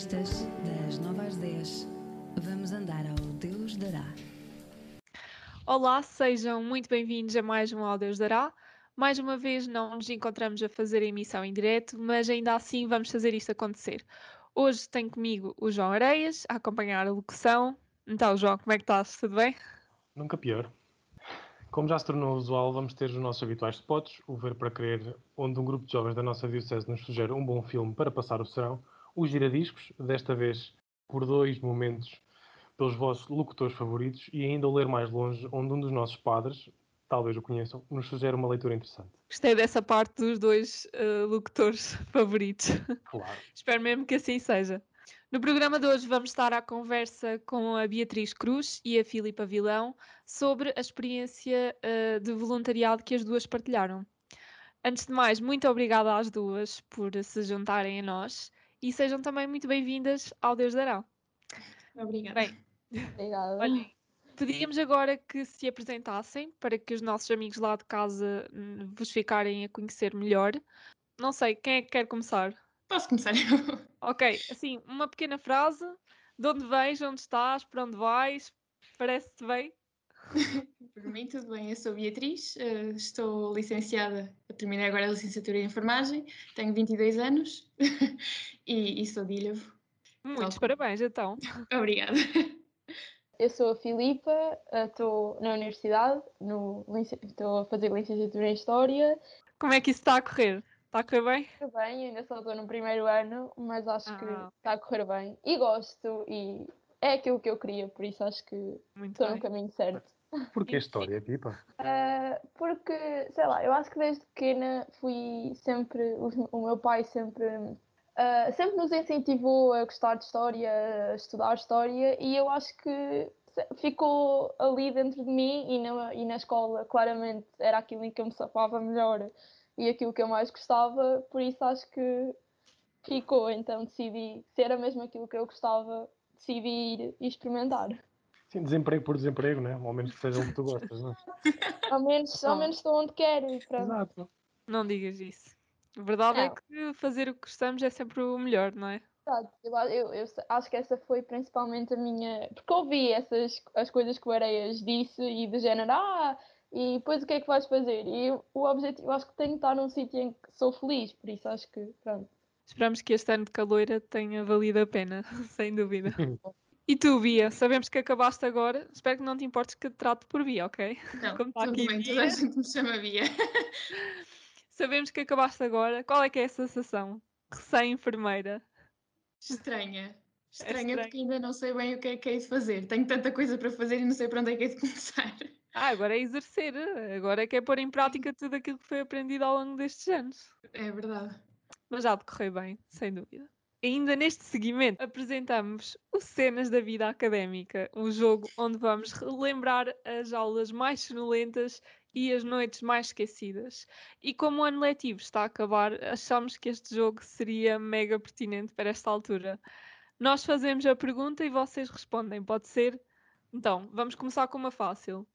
Sextas, das 9 às 10, vamos andar ao Deus dará. Olá, sejam muito bem-vindos a mais um Ao Deus dará. Mais uma vez não nos encontramos a fazer a emissão em direto, mas ainda assim vamos fazer isto acontecer. Hoje tenho comigo o João Areias a acompanhar a locução. Então, João, como é que estás? Tudo bem? Nunca pior. Como já se tornou usual, vamos ter os nossos habituais spots, o Ver para Crer, onde um grupo de jovens da nossa Diocese nos sugere um bom filme para passar o serão, os giradiscos, desta vez por dois momentos pelos vossos locutores favoritos, e ainda o Ler Mais Longe, onde um dos nossos padres, talvez o conheçam, nos sugere uma leitura interessante. Gostei dessa parte dos dois uh, locutores favoritos. Claro. Espero mesmo que assim seja. No programa de hoje vamos estar à conversa com a Beatriz Cruz e a Filipa Vilão sobre a experiência uh, de voluntariado que as duas partilharam. Antes de mais, muito obrigada às duas por se juntarem a nós e sejam também muito bem-vindas ao Deus Dará. Obrigada. Bem, Obrigada. olhem, pedíamos agora que se apresentassem para que os nossos amigos lá de casa hum, vos ficarem a conhecer melhor. Não sei, quem é que quer começar? Posso começar eu? Ok, assim, uma pequena frase. De onde vens, onde estás, para onde vais? Parece-te bem? Por mim, tudo bem. Eu sou Beatriz, eh, estou licenciada, eu terminei agora a licenciatura em enfermagem, tenho 22 anos e, e sou de Ilhavo. Muitos parabéns, então. Obrigada. Eu sou a Filipa, eh, estou na universidade, no estou a fazer licenciatura em História. Como é que isso está a correr? Está a correr bem? Está bem, ainda só estou no primeiro ano, mas acho que Ah. está a correr bem. E gosto, e é aquilo que eu queria, por isso acho que Muito estou no bem. caminho certo. Porquê história, Pipa? Eh, porque, sei lá, eu acho que desde pequena fui sempre, o meu pai sempre, eh, sempre nos incentivou a gostar de história, a estudar história, e eu acho que ficou ali dentro de mim e na, e na escola, claramente, era aquilo em que eu me safava melhor e aquilo que eu mais gostava, por isso acho que ficou, então decidi, se era mesmo aquilo que eu gostava, decidi ir experimentar. Sim, desemprego por desemprego, né? Ao menos que seja o que tu gostas, não é? Ao menos, ao menos estou onde quero. e pronto. Exato. Não digas isso. A verdade é Não. que fazer o que gostamos é sempre o melhor, não é? Exato. Eu, eu- eu acho que essa foi principalmente a minha. Porque ouvi essas as coisas que o Areias disse e do género, ah, e depois o que é que vais fazer? E eu- o objetivo, eu acho que tenho que estar num sítio em que sou feliz, por isso acho que, pronto. Esperamos que este ano de caloira tenha valido a pena, sem dúvida. E tu, Bia, sabemos que acabaste agora. Espero que não te importes que te trate por Bia, ok? Não, Como está tudo aqui bem, Bia. toda a gente me chama Bia. Sabemos que acabaste agora. Qual é que é a sensação? Recém-enfermeira. Estranha. Estranha estranho. porque ainda não sei bem o que é que é de fazer. Tenho tanta coisa para fazer e não sei para onde é que é de começar. Ah, agora é exercer. Agora é que é pôr em prática tudo aquilo que foi aprendido ao longo destes anos. É verdade. Mas já decorreu bem, sem dúvida. Ainda neste seguimento, apresentamos o Cenas da Vida Académica, um jogo onde vamos relembrar as aulas mais sonolentas e as noites mais esquecidas. E como o ano letivo está a acabar, achamos que este jogo seria mega pertinente para esta altura. Nós fazemos a pergunta e vocês respondem, pode ser? Então, vamos começar com uma fácil.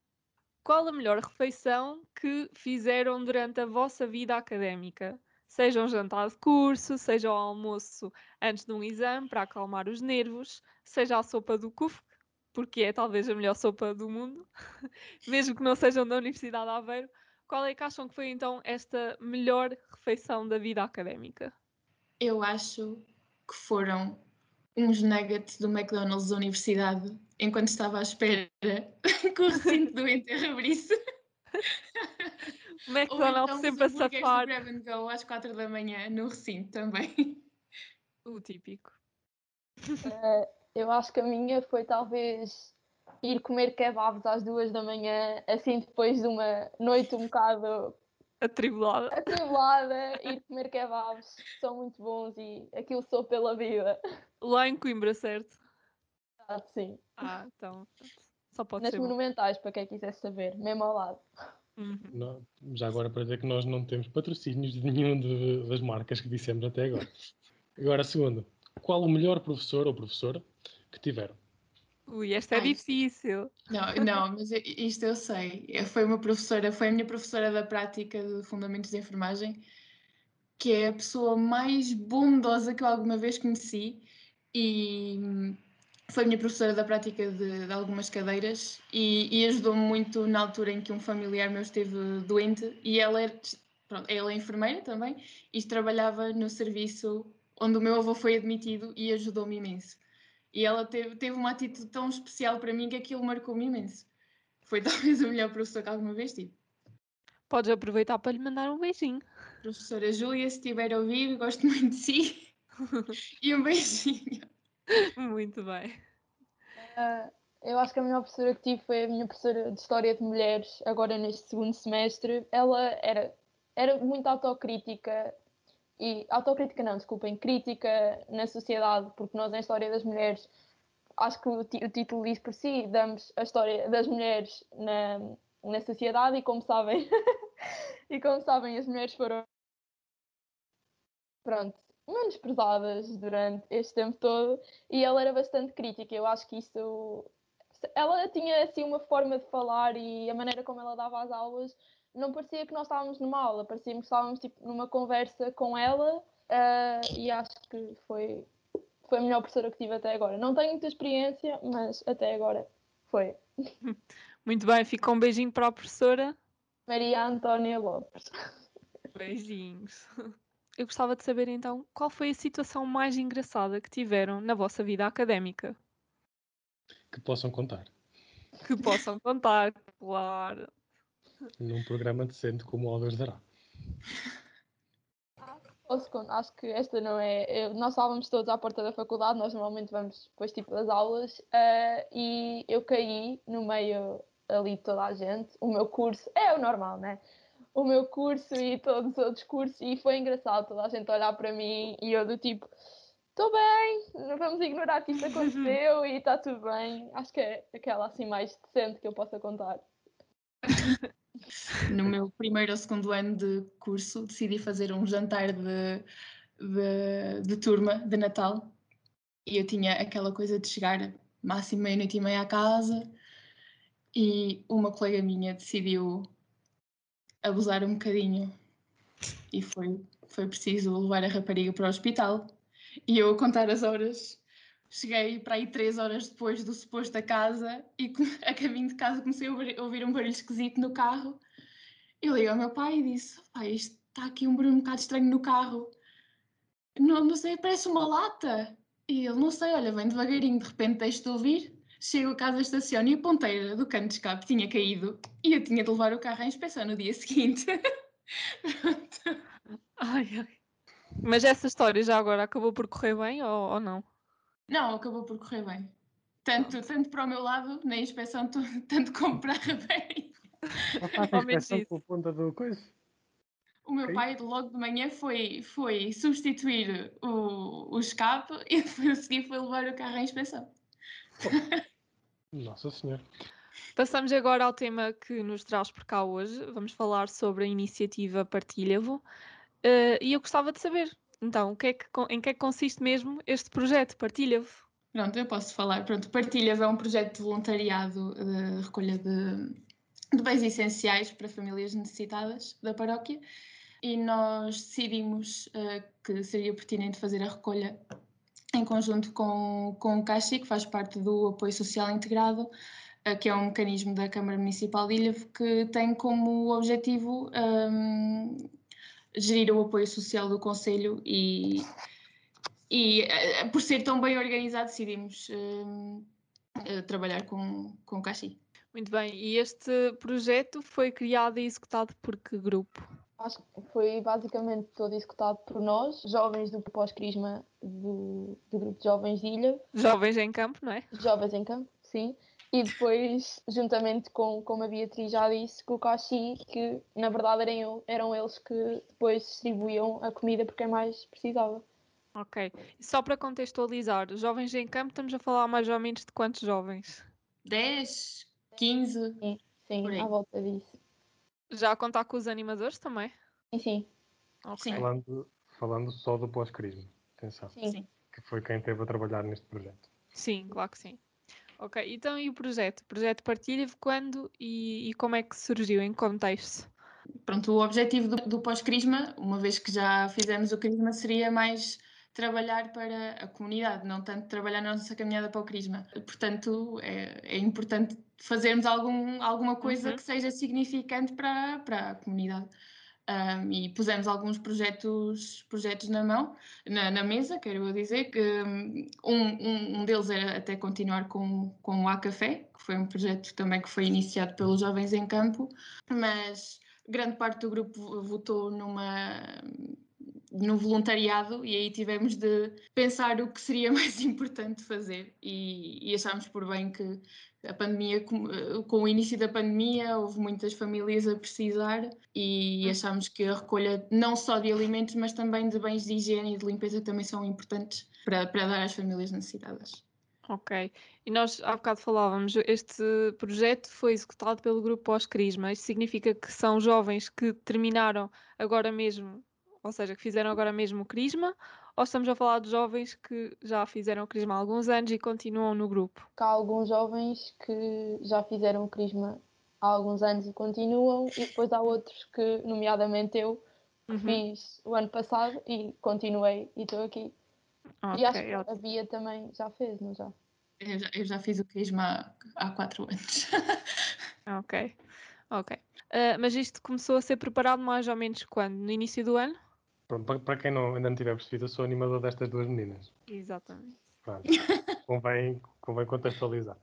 Qual a melhor refeição que fizeram durante a vossa vida académica? Seja um jantar de curso, seja o almoço antes de um exame para acalmar os nervos, seja a sopa do CUF, porque é talvez a melhor sopa do mundo, mesmo que não sejam da Universidade de Aveiro. Qual é que acham que foi então esta melhor refeição da vida académica? Eu acho que foram uns nuggets do McDonald's da universidade enquanto estava à espera que o recinto do enterro abrisse. McDonald's então sempre a hambúrgueres do safar. Grab and Go às 4 da manhã no recinto também. O típico. Eh, eu acho que a minha foi talvez ir comer kebabs às duas da manhã, assim depois de uma noite um bocado Atribulada. atribulada, ir comer kebabs, são muito bons e aquilo sou pela vida. Lá em Coimbra, certo? Exato, Sim. Ah, então. Só pode Nas ser bom. monumentais, para quem quiser saber, mesmo ao lado. Uhum. Não- já agora para dizer que nós não temos patrocínios de nenhum de- das marcas que dissemos até agora. Agora, segundo, qual o melhor professor ou professora que tiveram? Ui, esta é Ai. difícil. Não, não, mas isto eu sei. Eu- Foi uma professora, foi a minha professora da prática de Fundamentos de Enfermagem, que é a pessoa mais bondosa que eu alguma vez conheci e foi minha professora da prática de, de algumas cadeiras e, e ajudou-me muito na altura em que um familiar meu esteve doente e ela, era, pronto, ela é enfermeira também e trabalhava no serviço onde o meu avô foi admitido e ajudou-me imenso. E ela teve, teve uma atitude tão especial para mim que aquilo marcou-me imenso. Foi talvez a melhor professora que alguma vez tive. Podes aproveitar para lhe mandar um beijinho. Professora Júlia, se estiver a ouvir, gosto muito de si. e um beijinho. Muito bem. Uh, eu acho que a melhor professora que tive foi a minha professora de História de Mulheres, agora neste segundo semestre. Ela era, era muito autocrítica, e autocrítica não, desculpem, crítica na sociedade, porque nós em História das Mulheres, acho que o, o título diz por si, damos a história das mulheres na, na sociedade e como sabem, e como sabem as mulheres foram pronto, menosprezadas durante este tempo todo e ela era bastante crítica. Eu acho que isso. Ela tinha assim uma forma de falar e a maneira como ela dava as aulas não parecia que nós estávamos numa aula, parecia que estávamos tipo, numa conversa com ela uh, e acho que foi, foi a melhor professora que tive até agora. Não tenho muita experiência, mas até agora foi. Muito bem, fica um beijinho para a professora. Maria Antónia Lopes. Beijinhos. Eu gostava de saber então qual foi a situação mais engraçada que tiveram na vossa vida académica. Que possam contar. Que possam contar, claro. Num programa decente como o Alves dará. Acho que esta não é. Nós estávamos todos à porta da faculdade, nós normalmente vamos depois tipo das aulas, uh, e eu caí no meio ali de toda a gente. O meu curso é o normal, né? O meu curso e todos os outros cursos e foi engraçado toda a gente olhar para mim e eu do tipo estou bem, vamos ignorar que isto aconteceu e está tudo bem. Acho que é aquela assim mais decente que eu possa contar. No meu primeiro ou segundo ano de curso decidi fazer um jantar de, de, de turma de Natal e eu tinha aquela coisa de chegar máximo meia-noite e meia à casa e uma colega minha decidiu abusar um bocadinho e foi, foi preciso levar a rapariga para o hospital. E eu a contar as horas, cheguei para aí três horas depois do suposto da casa e a caminho de casa comecei a ouvir um barulho esquisito no carro. Eu liguei ao meu pai e disse: Pai, está aqui um barulho um bocado estranho no carro. Não, não sei, parece uma lata. E ele: Não sei, olha, vem devagarinho, de repente deixo de ouvir. Chego a casa, estaciono e a ponteira do cano de escape tinha caído e eu tinha de levar o carro à inspeção no dia seguinte. Pronto. Ai, ai. Mas essa história já agora acabou por correr bem ou, ou não? Não, acabou por correr bem. Tanto, tanto para o meu lado, na inspeção, tanto como para a. A inspeção por ponta do coisa? O meu okay. pai logo de manhã foi, foi substituir o, o escape e depois a seguir foi levar o carro à inspeção. Nossa Senhora. Passamos agora ao tema que nos traz por cá hoje. Vamos falar sobre a iniciativa Partilha-vo. Uh, e eu gostava de saber, então, o que é que, em que é que consiste mesmo este projeto Partilha-vo? Pronto, eu posso falar. Pronto, Partilha-vo é um projeto de voluntariado de recolha de, de bens essenciais para famílias necessitadas da paróquia e nós decidimos uh, que seria pertinente fazer a recolha em conjunto com, com o CAXI, que faz parte do Apoio Social Integrado, uh, que é um mecanismo da Câmara Municipal de Ilhavo que tem como objetivo um, gerir o apoio social do Conselho e, e uh, por ser tão bem organizado decidimos uh, trabalhar com, com o CAXI. Muito bem, e este projeto foi criado e executado por que grupo? Acho que foi basicamente todo executado por nós, jovens do pós-crisma do, do grupo de jovens de Ilha. Jovens em campo, não é? Jovens em campo, sim. E depois, juntamente com, como a Beatriz já disse, com o Caxi, que na verdade eram, eram eles que depois distribuíam a comida por quem mais precisava. Ok. E só para contextualizar, jovens em campo, estamos a falar mais ou menos de quantos jovens? 10, 15? Sim, sim à volta disso. Já a contar com os animadores também? Sim, sim. Okay. Falando, falando só do pós-crisma, atenção. Sim. Que foi quem esteve a trabalhar neste projeto. Sim, claro que sim. Ok, então e o projeto? O projeto partilha quando e, e, como é que surgiu, em contexto? Pronto, o objetivo do, do pós-crisma, uma vez que já fizemos o crisma, seria mais trabalhar para a comunidade, não tanto trabalhar na nossa caminhada para o Crisma. Portanto, é, é importante fazermos algum, alguma coisa Uhum. que seja significante para, para a comunidade. Um, e pusemos alguns projetos, projetos na mão, na, na mesa, quero eu dizer, que um, um, um deles era até continuar com, com o A Café, que foi um projeto também que foi iniciado pelos Jovens em Campo, mas grande parte do grupo votou numa no voluntariado e aí tivemos de pensar o que seria mais importante fazer e, e achámos por bem que a pandemia, com, com, o início da pandemia, houve muitas famílias a precisar e achámos que a recolha não só de alimentos, mas também de bens de higiene e de limpeza também são importantes para, para dar às famílias necessitadas. Ok. E nós há bocado falávamos, este projeto foi executado pelo grupo Pós-Crisma. Isto significa que são jovens que terminaram agora mesmo, ou seja, que fizeram agora mesmo o Crisma, ou estamos a falar de jovens que já fizeram o Crisma há alguns anos e continuam no grupo? Há alguns jovens que já fizeram o Crisma há alguns anos e continuam, e depois há outros que, nomeadamente eu, que Uhum. fiz o ano passado e continuei e estou aqui. Ok, e acho que a Bia também já fez, não já? Eu já, eu já fiz o Crisma há, há quatro anos. Ok, ok. Ah, mas isto começou a ser preparado mais ou menos quando? No início do ano? Pronto, para, quem não, ainda não tiver percebido, eu sou animador destas duas meninas. Exatamente. Pronto, convém, convém contextualizar.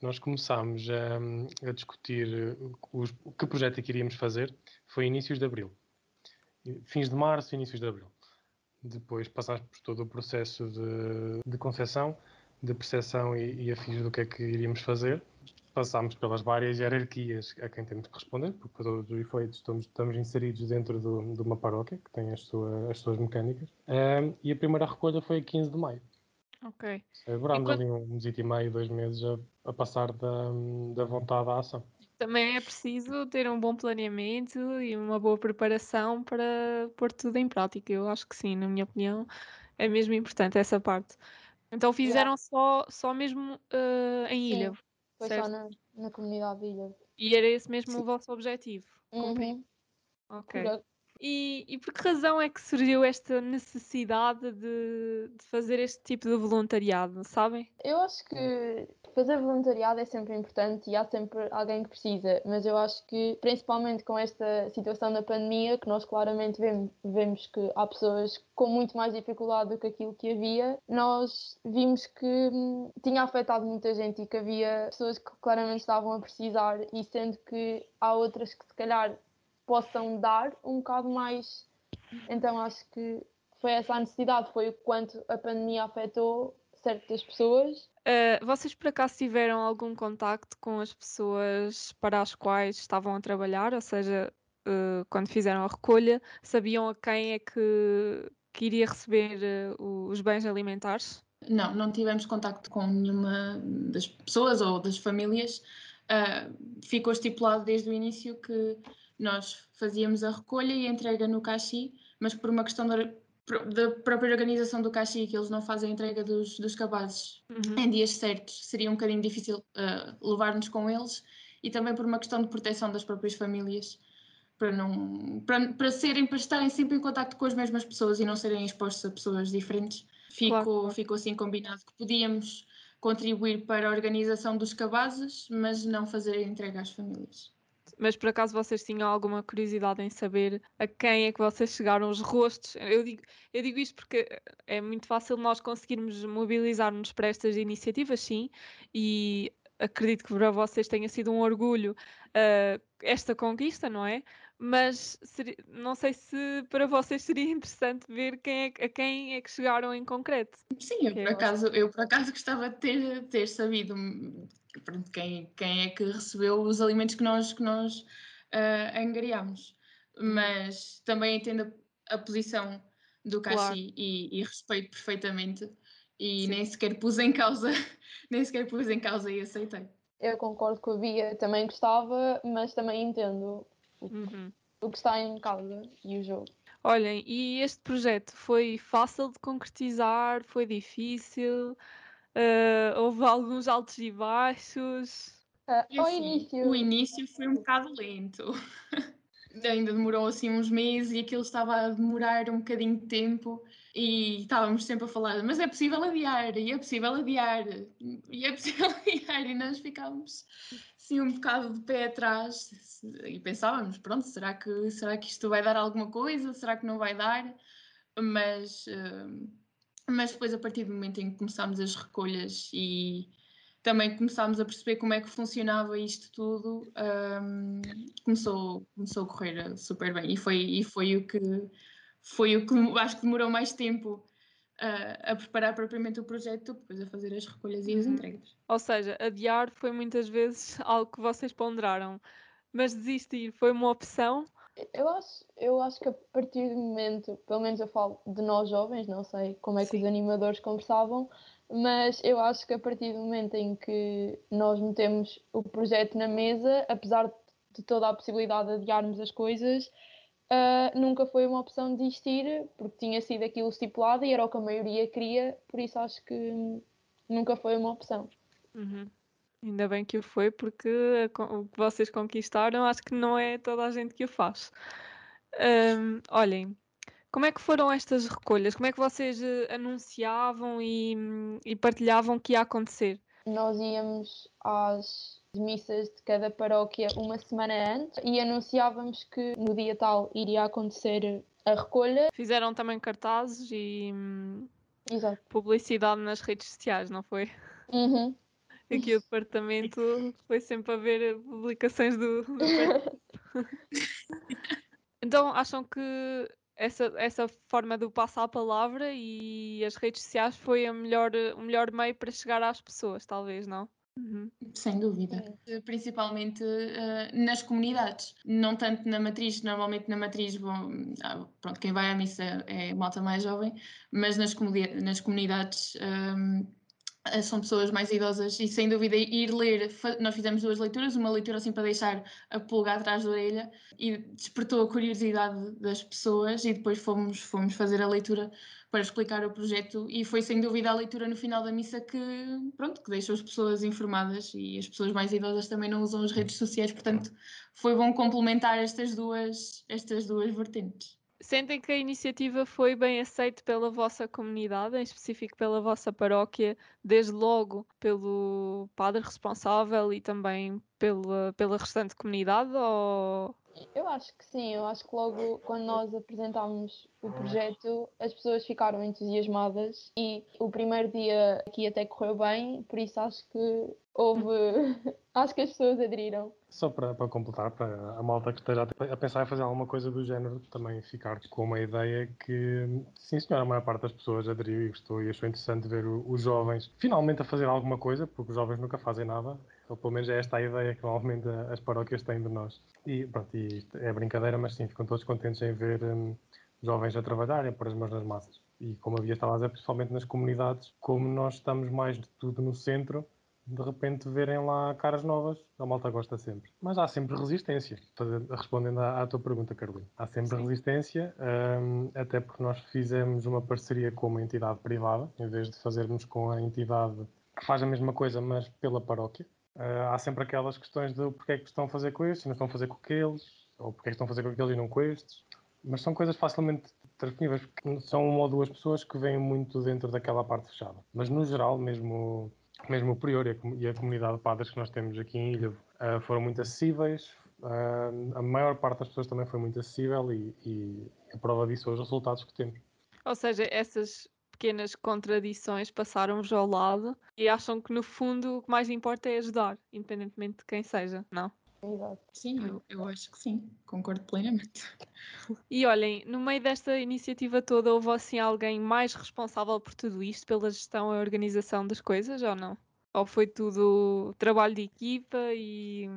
Nós começámos a, a discutir os, que projeto é que iríamos fazer, foi inícios de abril. Fins de março, inícios de abril. Depois passámos por todo o processo de, de concepção, de percepção e, e afins do que é que iríamos fazer. Passámos pelas várias hierarquias a quem temos que responder, porque para todos os efeitos estamos, estamos inseridos dentro do, de uma paróquia que tem as, sua, as suas mecânicas. Um, e a primeira recolha foi a 15 de maio. Ok. Demorámos quando- ali um mês e meio, dois meses a, a passar da, da vontade à ação. Também é preciso ter um bom planeamento e uma boa preparação para pôr tudo em prática. Eu acho que sim, na minha opinião, é mesmo importante essa parte. Então fizeram só, só mesmo eh, em Sim, ilha, Foi certo? só na, na comunidade de Ilha. E era esse mesmo o vosso objetivo? Uhum. Ok. E, e por que razão é que surgiu esta necessidade de, de fazer este tipo de voluntariado, sabem? Eu acho que fazer voluntariado é sempre importante e há sempre alguém que precisa, mas eu acho que, principalmente com esta situação da pandemia, que nós claramente vemos, que há pessoas com muito mais dificuldade do que aquilo que havia, nós vimos que hum, tinha afetado muita gente e que havia pessoas que claramente estavam a precisar, e sendo que há outras que se calhar possam dar um bocado mais. Então acho que foi essa a necessidade, foi o quanto a pandemia afetou certas pessoas Uh, vocês por acaso tiveram algum contacto com as pessoas para as quais estavam a trabalhar? Ou seja, uh, quando fizeram a recolha, sabiam a quem é que, que iria receber uh, os bens alimentares? Não, não tivemos contacto com nenhuma das pessoas ou das famílias. Ficou estipulado desde o início que nós fazíamos a recolha e a entrega no caixi, mas por uma questão da, da própria organização do caixi, que eles não fazem a entrega dos, dos cabazes Uhum. em dias certos, seria um bocadinho difícil ah, levar-nos com eles e também por uma questão de proteção das próprias famílias. Para, não, para, para, serem, para estarem sempre em contacto com as mesmas pessoas e não serem expostos a pessoas diferentes, ficou, claro. ficou assim combinado que podíamos contribuir para a organização dos cabazes, mas não fazer a entrega às famílias. Mas por acaso vocês tinham alguma curiosidade em saber a quem é que vocês chegaram os rostos? Eu digo, eu digo isto porque é muito fácil nós conseguirmos mobilizar-nos para estas iniciativas, sim, e acredito que para vocês tenha sido um orgulho ah, esta conquista, não é? Mas seri- não sei se para vocês seria interessante ver quem é, a quem é que chegaram em concreto. Sim, eu por, acaso, eu por acaso gostava de ter, ter sabido pronto, quem, quem é que recebeu os alimentos que nós, que nós ah, angariámos. Mas também entendo a, a posição do Claro. Caxi e, e respeito perfeitamente. E Sim. nem sequer pus em causa, nem sequer pus em causa e aceitei. Eu concordo com a Bia, também gostava, mas também entendo Uhum. o que está em causa e o jogo. Olhem, e este projeto foi fácil de concretizar? Foi difícil? Ah, houve alguns altos e baixos? Ao assim, início, O início foi um bocado lento. Ainda demorou assim uns meses e aquilo estava a demorar um bocadinho de tempo e estávamos sempre a falar, mas é possível adiar, e é possível adiar, e é possível adiar, e nós ficávamos assim um bocado de pé atrás e pensávamos, pronto, será que, será que isto vai dar alguma coisa, será que não vai dar? Mas, uh, mas depois a partir do momento em que começámos as recolhas e também começámos a perceber como é que funcionava isto tudo, um, começou, começou a correr super bem. E foi, e foi o que foi o que acho que demorou mais tempo uh, a preparar propriamente o projeto, depois a fazer as recolhas e as Uhum. entregas. Ou seja, adiar foi muitas vezes algo que vocês ponderaram, mas desistir foi uma opção. Eu acho, eu acho que a partir do momento, pelo menos eu falo de nós jovens, não sei como é que Sim. os animadores conversavam, mas eu acho que a partir do momento em que nós metemos o projeto na mesa, apesar de toda a possibilidade de adiarmos as coisas, uh, nunca foi uma opção de desistir, porque tinha sido aquilo estipulado e era o que a maioria queria, por isso acho que nunca foi uma opção. Uhum. Ainda bem que o foi, porque o que vocês conquistaram acho que não é toda a gente que o faz. Ahm, olhem, como é que foram estas recolhas? Como é que vocês eh, anunciavam e, hum, e partilhavam que ia acontecer? Nós íamos às missas de cada paróquia uma semana antes e anunciávamos que no dia tal iria acontecer a recolha. Fizeram também cartazes e hum, Exato. publicidade nas redes sociais, não foi? Uhum. Aqui o departamento foi sempre a ver publicações do, do. Então acham que essa, essa forma do passar a palavra e as redes sociais foi a melhor, o melhor meio para chegar às pessoas, talvez, não? Uhum. Sem dúvida. Principalmente uh, nas comunidades, não tanto na matriz, normalmente na matriz, bom, ah, pronto, quem vai à missa é malta mais jovem, mas nas, comuni nas comunidades um, são pessoas mais idosas e sem dúvida ir ler, nós fizemos duas leituras, uma leitura assim para deixar a pulga atrás da orelha e despertou a curiosidade das pessoas e depois fomos, fomos fazer a leitura para explicar o projeto e foi sem dúvida a leitura no final da missa que, pronto, que deixou as pessoas informadas e as pessoas mais idosas também não usam as redes sociais, portanto foi bom complementar estas duas, estas duas vertentes. Sentem que a iniciativa foi bem aceita pela vossa comunidade, em específico pela vossa paróquia, desde logo pelo padre responsável e também pela, pela restante comunidade? Ou... Eu acho que sim, eu acho que logo quando nós apresentámos o projeto as pessoas ficaram entusiasmadas e o primeiro dia aqui até correu bem, por isso acho que houve. acho que as pessoas aderiram. Só para, para completar, para a malta que esteja a pensar em fazer alguma coisa do género, também ficar com uma ideia que, sim senhora, a maior parte das pessoas aderiu e gostou e achou interessante ver os jovens finalmente a fazer alguma coisa, porque os jovens nunca fazem nada, ou pelo menos é esta a ideia que normalmente as paróquias têm de nós. E pronto, e isto é brincadeira, mas sim, ficam todos contentes em ver hum, jovens a trabalhar a pôr as mãos nas massas. E como havia estava a dizer, principalmente nas comunidades, como nós estamos mais de tudo no centro, de repente verem lá caras novas, a malta gosta sempre. Mas há sempre resistência. Respondendo à, à tua pergunta, Carolina, há sempre Sim. resistência, um, até porque nós fizemos uma parceria com uma entidade privada, em vez de fazermos com a entidade que faz a mesma coisa, mas pela paróquia. Uh, há sempre aquelas questões de porque é que estão a fazer com estes não estão a fazer com aqueles, ou porque é que estão a fazer com aqueles e não com estes. Mas são coisas facilmente transponíveis, porque são uma ou duas pessoas que vêm muito dentro daquela parte fechada. Mas no geral, mesmo mesmo o Prior e a, comunidade de padres que nós temos aqui em Ilha uh, foram muito acessíveis. Uh, a maior parte das pessoas também foi muito acessível e, e a prova disso são os resultados que temos. Ou seja, essas pequenas contradições passaram-vos ao lado e acham que no fundo o que mais importa é ajudar, independentemente de quem seja, não? Sim, eu, eu acho que sim, concordo plenamente. E olhem, no meio desta iniciativa toda, houve assim alguém mais responsável por tudo isto, pela gestão e organização das coisas, ou não? Ou foi tudo trabalho de equipa e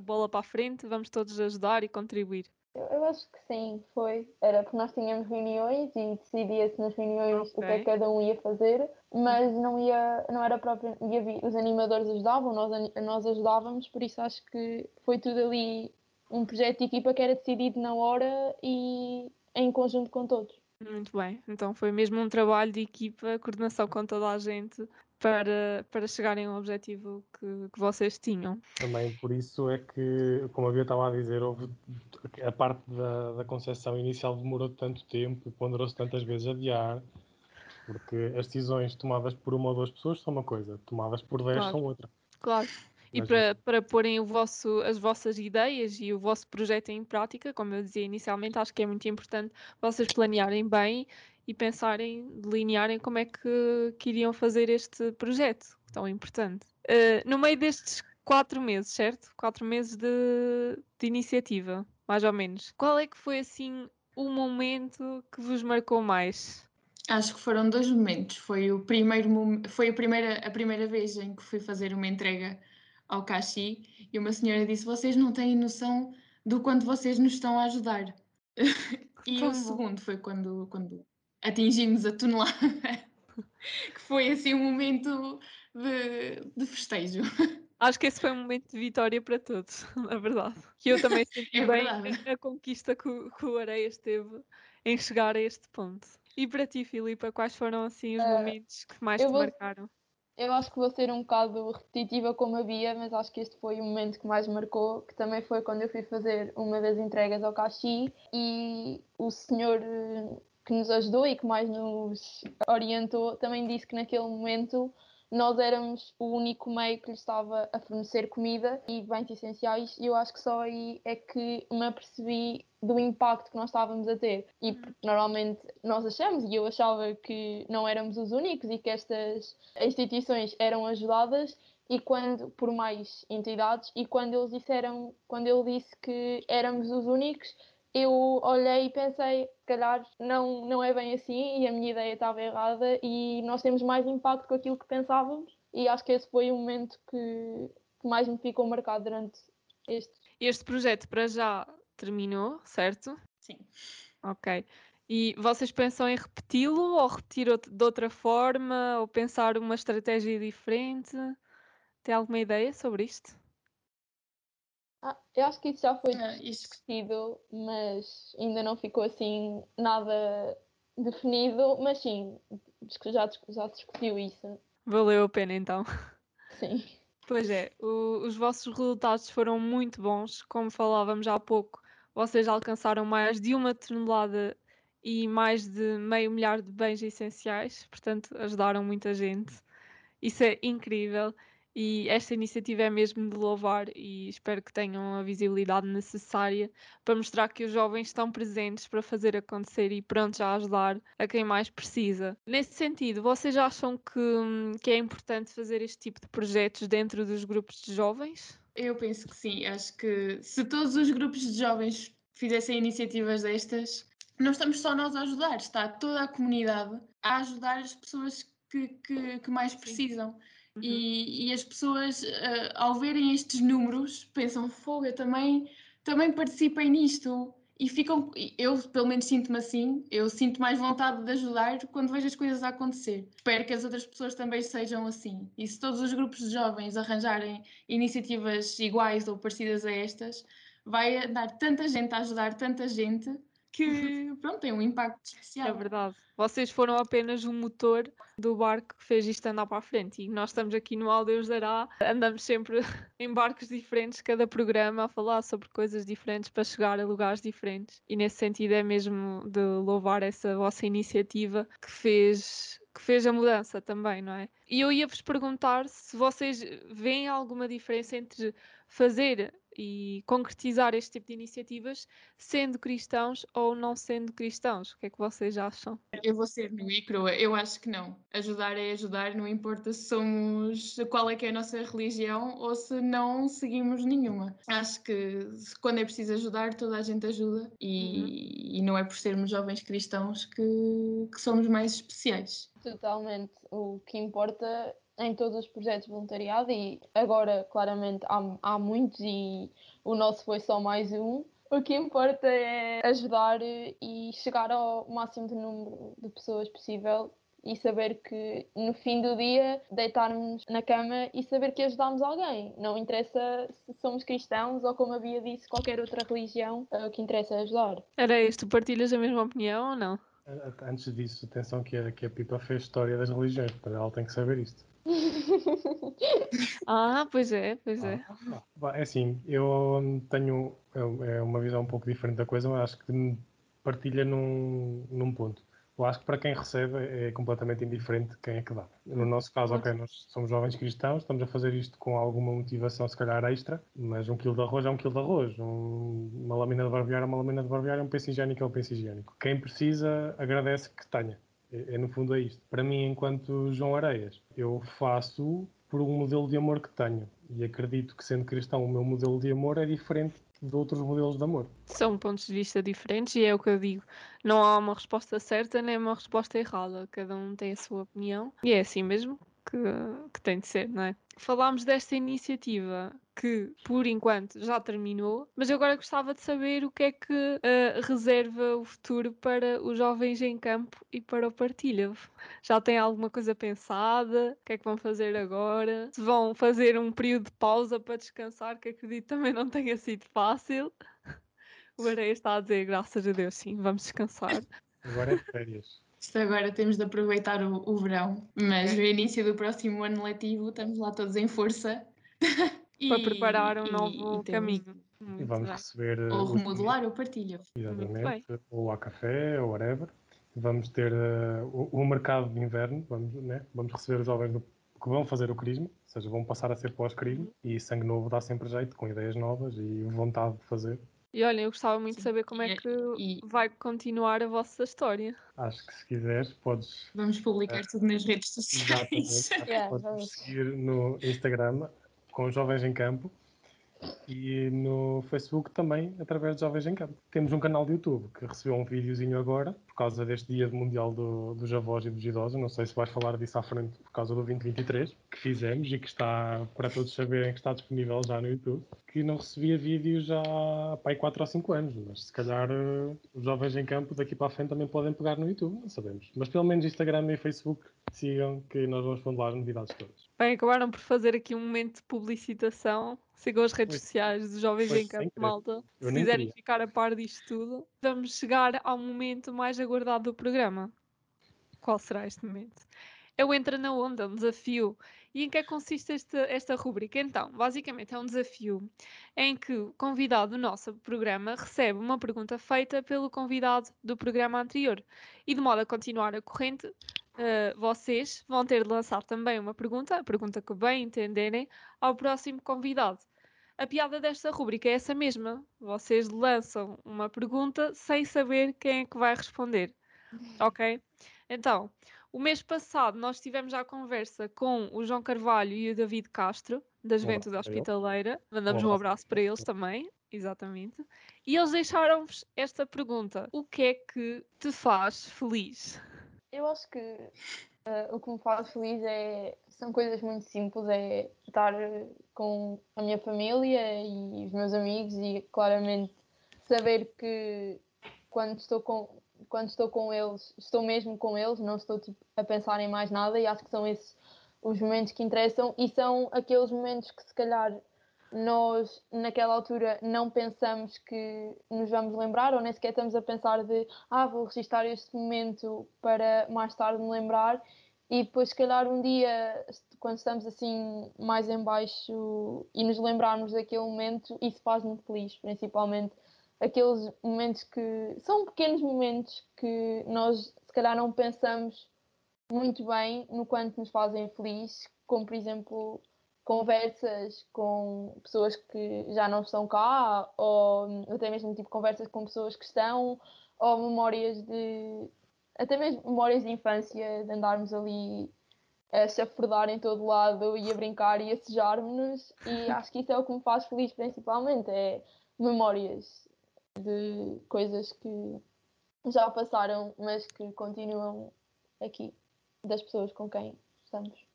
bola para a frente, vamos todos ajudar e contribuir? Eu, eu acho que sim, foi. Era porque nós tínhamos reuniões e decidia-se nas reuniões okay. o que é que cada um ia fazer, mas não ia, não era próprio, ia, os animadores ajudavam, nós, nós ajudávamos, por isso acho que foi tudo ali um projeto de equipa que era decidido na hora e em conjunto com todos. Muito bem. Então foi mesmo um trabalho de equipa, coordenação com toda a gente para, para chegarem ao objetivo que, que vocês tinham. Também por isso é que, como a Bia estava a dizer, houve a parte da, da concepção inicial demorou tanto tempo, ponderou-se tantas vezes adiar, porque as decisões tomadas por uma ou duas pessoas são uma coisa, tomadas por dez Claro. são outra. Claro. E Mas para, para porem o vosso, as vossas ideias e o vosso projeto em prática, como eu dizia inicialmente, acho que é muito importante vocês planearem bem e pensarem, delinearem como é que, que iriam fazer este projeto tão importante. Eh, no meio destes quatro meses, certo? Quatro meses de, de iniciativa, mais ou menos. Qual é que foi assim o momento que vos marcou mais? Acho que foram dois momentos. Foi o primeiro foi a primeira, a primeira vez em que fui fazer uma entrega ao Caxi e uma senhora disse: Vocês não têm noção do quanto vocês nos estão a ajudar. e Tão o segundo foi quando, quando atingimos a tonelada, que foi assim um momento de, de festejo. Acho que esse foi um momento de vitória para todos, na verdade. Que eu também senti É bem a, conquista que, o- que o Areias teve em chegar a este ponto. E para ti, Filipa, quais foram assim os Ah, momentos que mais eu te vou- marcaram? Eu acho que vou ser um bocado repetitiva como a Bia, mas acho que este foi o momento que mais marcou, que também foi quando eu fui fazer uma das entregas ao Caxi e o senhor que nos ajudou e que mais nos orientou também disse que naquele momento nós éramos o único meio que lhe estava a fornecer comida e bens essenciais e eu acho que só aí é que me apercebi do impacto que nós estávamos a ter. E porque normalmente nós achamos e eu achava que não éramos os únicos e que estas instituições eram ajudadas e quando por mais entidades e quando eles disseram quando ele disse que éramos os únicos eu olhei e pensei, se calhar não, não é bem assim e a minha ideia estava errada e nós temos mais impacto com aquilo que pensávamos e acho que esse foi o momento que, que mais me ficou marcado durante este. Este projeto para já terminou, certo? Sim. Ok. E vocês pensam em repeti-lo ou repetir de outra forma ou pensar uma estratégia diferente? Tem alguma ideia sobre isto? Ah, eu acho que isso já foi Ah, discutido, mas ainda não ficou assim nada definido, mas sim, já, já discutiu isso, Valeu a pena então. sim. Pois é, o- os vossos resultados foram muito bons. Como falávamos há pouco, vocês alcançaram mais de uma tonelada e mais de meio milhar de bens essenciais, portanto, ajudaram muita gente. Isso é incrível e esta iniciativa é mesmo de louvar e espero que tenham a visibilidade necessária para mostrar que os jovens estão presentes para fazer acontecer e prontos a ajudar a quem mais precisa. Nesse sentido, vocês acham que, hum, que é importante fazer este tipo de projetos dentro dos grupos de jovens? Eu penso que sim. Acho que se todos os grupos de jovens fizessem iniciativas destas, não estamos só nós a ajudar, está toda a comunidade a ajudar as pessoas que, que, que mais precisam. Uhum. E, e as pessoas, eh, ao verem estes números, pensam: fogo, eu também, também participei nisto. E ficam, eu pelo menos sinto-me assim, eu sinto mais vontade de ajudar quando vejo as coisas a acontecer. Espero que as outras pessoas também sejam assim. E se todos os grupos de jovens arranjarem iniciativas iguais ou parecidas a estas, vai dar tanta gente a ajudar tanta gente que, pronto, tem um impacto É especial. verdade. Vocês foram apenas o motor do barco que fez isto andar para a frente. E nós estamos aqui no Aldeus Dará, andamos sempre em barcos diferentes, cada programa a falar sobre coisas diferentes para chegar a lugares diferentes. E nesse sentido é mesmo de louvar essa vossa iniciativa que fez que fez a mudança também, não é? E eu ia-vos perguntar se vocês veem alguma diferença entre fazer e concretizar este tipo de iniciativas sendo cristãos ou não sendo cristãos. O que é que vocês acham? Eu vou ser e crua, eu acho que não. Ajudar é ajudar, não importa se somos qual é que é a nossa religião ou se não seguimos nenhuma. Acho que quando é preciso ajudar, toda a gente ajuda e, e não é por sermos jovens cristãos que, que somos mais especiais. Totalmente. O que importa em todos os projetos de voluntariado, e agora claramente há, há muitos e o nosso foi só mais um. O que importa é ajudar e chegar ao máximo de número de pessoas possível e saber que no fim do dia deitarmos na cama e saber que ajudamos alguém. Não interessa se somos cristãos ou, como a Bia disse, qualquer outra religião, o que interessa é ajudar. Era isto, partilhas a mesma opinião ou não? Antes disso, atenção que a, que a Pipa fez história das religiões, portanto ela tem que saber isto. ah, pois é, pois é. Ah, é assim, eu tenho é, é uma visão um pouco diferente da coisa, mas acho que partilha num, num ponto. Eu acho que para quem recebe é completamente indiferente quem é que dá. No nosso caso, ok, nós somos jovens cristãos, estamos a fazer isto com alguma motivação, se calhar extra, mas um quilo de arroz é um quilo de arroz, um, uma lâmina de barbear é uma lâmina de barbear, é um penso higiênico é um penso higiênico. Quem precisa agradece que tenha. É, é, no fundo é isto. Para mim, enquanto João Areias, eu faço por um modelo de amor que tenho. E acredito que, sendo cristão, o meu modelo de amor é diferente de outros modelos de amor. São pontos de vista diferentes e é o que eu digo. Não há uma resposta certa nem uma resposta errada. Cada um tem a sua opinião e é assim mesmo que, que tem de ser, não é? Falámos desta iniciativa que, por enquanto, já terminou, mas eu agora gostava de saber o que é que uh, reserva o futuro para os jovens em campo e para o Partilha. Já tem alguma coisa pensada? O que é que vão fazer agora? Se vão fazer um período de pausa para descansar, que acredito também não tenha sido fácil. O Areia está a dizer, graças a Deus, sim, vamos descansar. Agora é férias. Isto agora temos de aproveitar o, o verão, mas no início do próximo ano letivo estamos lá todos em força. para preparar um e, novo e caminho. e vamos receber. Ou remodelar ou partilha. Exatamente. Ou a café, ou whatever. Vamos ter uh, o, o, mercado de inverno, vamos, né? vamos receber os jovens do, que vão fazer o crisma, ou seja, vão passar a ser pós-crisma, uhum. e sangue novo dá sempre jeito, com ideias novas e vontade de fazer. E olha, eu gostava muito Sim. de saber como é que e... vai continuar a vossa história. Acho que se quiseres, podes. Vamos publicar uh, tudo nas redes sociais. Exatamente. yeah, podes vamos. seguir no Instagram com Jovens em Campo e no Facebook também através de Jovens em Campo. Temos um canal de YouTube que recebeu um videozinho agora por causa deste Dia Mundial do, dos Avós e dos Idosos. Não sei se vais falar disso à frente por causa do 2023 que fizemos e que está para todos saberem que está disponível já no YouTube. Que não recebia vídeos já há 4 ou 5 anos, mas se calhar uh, os Jovens em Campo daqui para a frente também podem pegar no YouTube, não sabemos. Mas pelo menos Instagram e Facebook sigam que nós vamos falar as novidades todas. Bem, acabaram por fazer aqui um momento de publicitação. Sigam as redes pois, sociais dos Jovens em Campo Malta. Se quiserem ficar a par disto tudo, vamos chegar ao momento mais aguardado do programa. Qual será este momento? É o Entra na Onda, um desafio. E em que é que consiste esta, esta rubrica? Então, basicamente é um desafio em que o convidado do nosso programa recebe uma pergunta feita pelo convidado do programa anterior. E de modo a continuar a corrente, uh, vocês vão ter de lançar também uma pergunta, a pergunta que bem entenderem, ao próximo convidado. A piada desta rubrica é essa mesma. Vocês lançam uma pergunta sem saber quem é que vai responder. Ok? Então, o mês passado nós tivemos a conversa com o João Carvalho e o David Castro, da Juventude Hospitaleira. Mandamos um abraço para eles também, exatamente. E eles deixaram-vos esta pergunta: O que é que te faz feliz? Eu acho que uh, o que me faz feliz é são coisas muito simples, é estar com a minha família e os meus amigos e claramente saber que quando estou com quando estou com eles, estou mesmo com eles, não estou tipo, a pensar em mais nada e acho que são esses os momentos que interessam e são aqueles momentos que se calhar nós naquela altura não pensamos que nos vamos lembrar ou nem sequer estamos a pensar de ah, vou registrar este momento para mais tarde me lembrar. E depois se calhar um dia quando estamos assim mais em baixo e nos lembrarmos daquele momento isso faz muito feliz, principalmente aqueles momentos que são pequenos momentos que nós se calhar não pensamos muito bem no quanto nos fazem feliz, como por exemplo conversas com pessoas que já não estão cá, ou até mesmo tipo conversas com pessoas que estão, ou memórias de até mesmo memórias de infância, de andarmos ali a chafurdar em todo lado e a brincar e a sejar-nos e acho que isso é o que me faz feliz principalmente, é memórias de coisas que já passaram, mas que continuam aqui, das pessoas com quem estamos.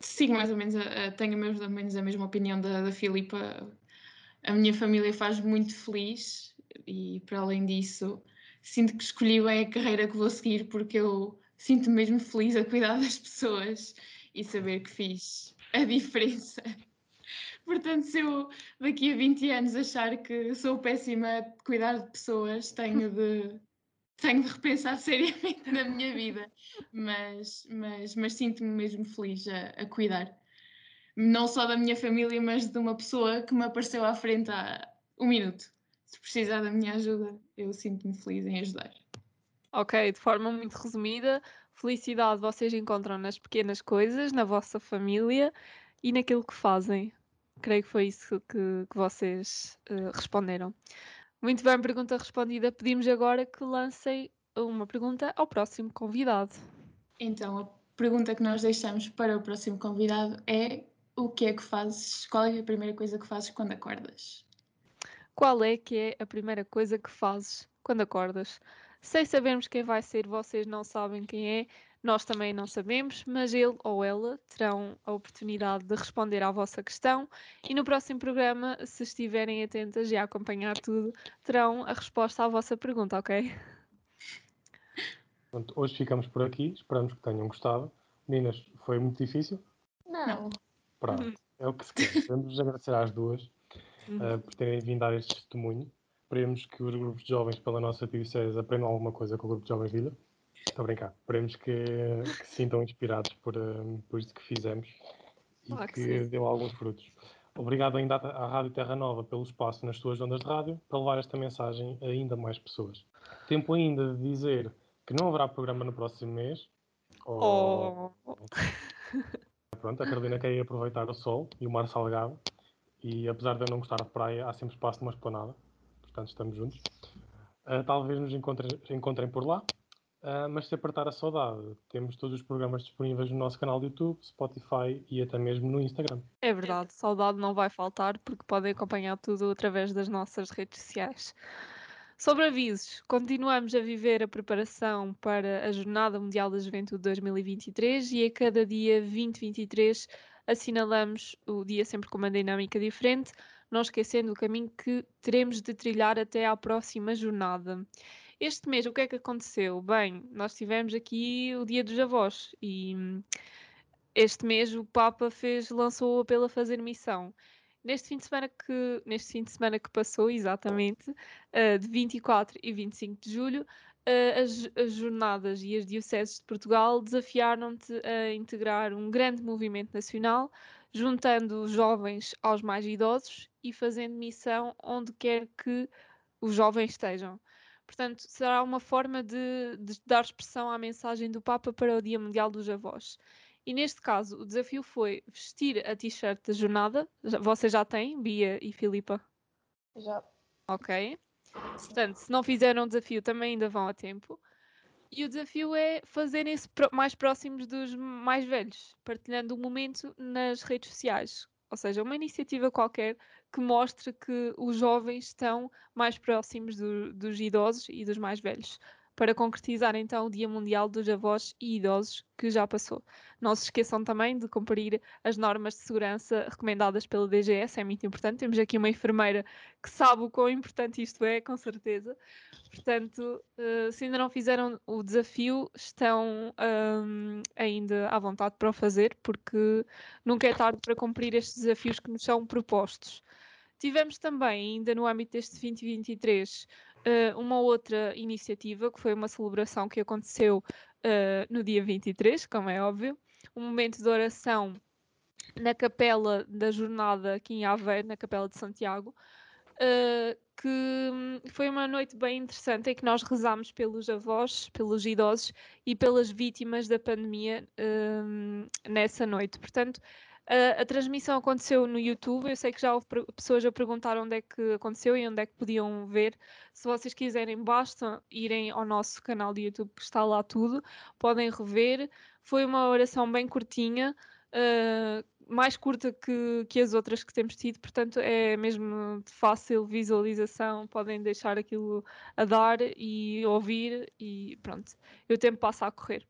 Sim, mais ou menos, tenho mais ou menos a mesma opinião da, da Filipa. A minha família faz muito feliz e, para além disso, sinto que escolhi bem a carreira que vou seguir porque eu sinto -me mesmo feliz a cuidar das pessoas e saber que fiz a diferença Portanto, se eu daqui a 20 anos achar que sou péssima a cuidar de pessoas, tenho de tenho de repensar seriamente na minha vida, mas, mas, mas sinto-me mesmo feliz a, a, cuidar, não só da minha família, mas de uma pessoa que me apareceu à frente há um minuto. Se precisar da minha ajuda, eu sinto-me feliz em ajudar. Ok, de forma muito resumida, felicidade vocês encontram nas pequenas coisas, na vossa família e naquilo que fazem. Creio que foi isso que, que vocês uh, responderam. Muito bem, pergunta respondida. Pedimos agora que lancem uma pergunta ao próximo convidado. Então, a pergunta que nós deixamos para o próximo convidado é: o que é que fazes? Qual é a primeira coisa que fazes quando acordas? Qual é que é a primeira coisa que fazes quando acordas? Sem sabermos quem vai ser, vocês não sabem quem é, nós também não sabemos, mas ele ou ela terão a oportunidade de responder à vossa questão e no próximo programa, se estiverem atentas e a acompanhar tudo, terão a resposta à vossa pergunta, ok? Pronto, hoje ficamos por aqui, esperamos que tenham gostado. Meninas, foi muito difícil? Não. Pronto, uhum. é o que se quer. Queremos agradecer às duas uh, por terem vindo dar este testemunho. Esperemos que os grupos de jovens pela nossa diocese aprendam alguma coisa com o grupo de jovens Vida Estou a brincar. Esperemos que, que se sintam inspirados por, um, por isto que fizemos e que, que deu alguns frutos. Obrigado ainda à, Rádio Terra Nova pelo espaço nas suas ondas de rádio para levar esta mensagem a ainda mais pessoas. Tempo ainda de dizer que não haverá programa no próximo mês. Ou... Oh. Pronto, a Carolina quer aproveitar o sol e o mar salgado. E apesar de eu não gostar de praia, há sempre espaço numa esplanada. Portanto, estamos juntos. Uh, talvez nos encontrem, encontrem por lá. Uh, mas se apertar a saudade, temos todos os programas disponíveis no nosso canal de YouTube, Spotify e até mesmo no Instagram. É verdade, saudade não vai faltar porque podem acompanhar tudo através das nossas redes sociais. Sobre avisos, continuamos a viver a preparação para a Jornada Mundial da Juventude 2023 e a cada dia 2023 assinalamos o dia sempre com uma dinâmica diferente, não esquecendo o caminho que teremos de trilhar até à próxima jornada. Este mês, o que é que aconteceu? Bem, nós tivemos aqui o Dia dos Avós e hum, este mês o Papa fez, lançou o apelo a fazer missão. Neste fim de semana que, neste fim de semana que passou, exatamente, uh, de 24 e 25 de julho, uh, as, as, jornadas e as dioceses de Portugal desafiaram-te a integrar um grande movimento nacional, juntando jovens aos mais idosos e fazendo missão onde quer que os jovens estejam. Portanto, será uma forma de, de dar expressão à mensagem do Papa para o Dia Mundial dos Avós. E neste caso, o desafio foi vestir a t-shirt da jornada. Vocês já têm, Bia e Filipa? Já. Ok. Portanto, se não fizeram o desafio, também ainda vão a tempo. E o desafio é fazerem-se mais próximos dos mais velhos, partilhando o momento nas redes sociais. Ou seja, uma iniciativa qualquer que mostre que os jovens estão mais próximos do, dos idosos e dos mais velhos para concretizar então o Dia Mundial dos Avós e Idosos que já passou. Não se esqueçam também de cumprir as normas de segurança recomendadas pela DGS, é muito importante. Temos aqui uma enfermeira que sabe o quão importante isto é, com certeza. Portanto, uh, se ainda não fizeram o desafio, estão um, ainda à vontade para o fazer, porque nunca é tarde para cumprir estes desafios que nos são propostos. Tivemos também, ainda no âmbito deste 2023, uh, uma outra iniciativa, que foi uma celebração que aconteceu uh, no dia 23, como é óbvio, um momento de oração na capela da jornada aqui em Aveiro, na capela de Santiago, uh, que hum, foi uma noite bem interessante em que nós rezámos pelos avós, pelos idosos e pelas vítimas da pandemia uh, nessa noite. Portanto, a, transmissão aconteceu no YouTube. Eu sei que já houve pessoas a perguntar onde é que aconteceu e onde é que podiam ver. Se vocês quiserem, basta irem ao nosso canal de YouTube que está lá tudo. Podem rever. Foi uma oração bem curtinha. Uh, mais curta que, que as outras que temos tido, portanto é mesmo de fácil visualização, podem deixar aquilo a dar e ouvir e pronto, e o tempo passa a correr.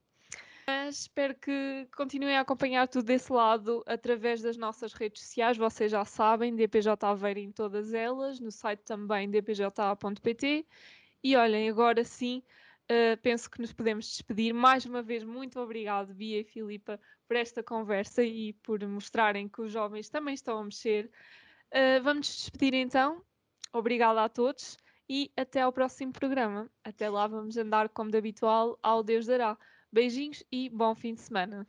Mas espero que continuem a acompanhar tudo desse lado através das nossas redes sociais. Vocês já sabem, DPJ Aveiro em todas elas, no site também dpj.pt. E olhem, agora sim, uh, penso que nos podemos despedir. Mais uma vez, muito obrigado, Bia e Filipa, por esta conversa e por mostrarem que os jovens também estão a mexer. Uh, vamos despedir então. Obrigada a todos e até ao próximo programa. Até lá vamos andar como de habitual ao Deus dará. Beijinhos e bom fim de semana.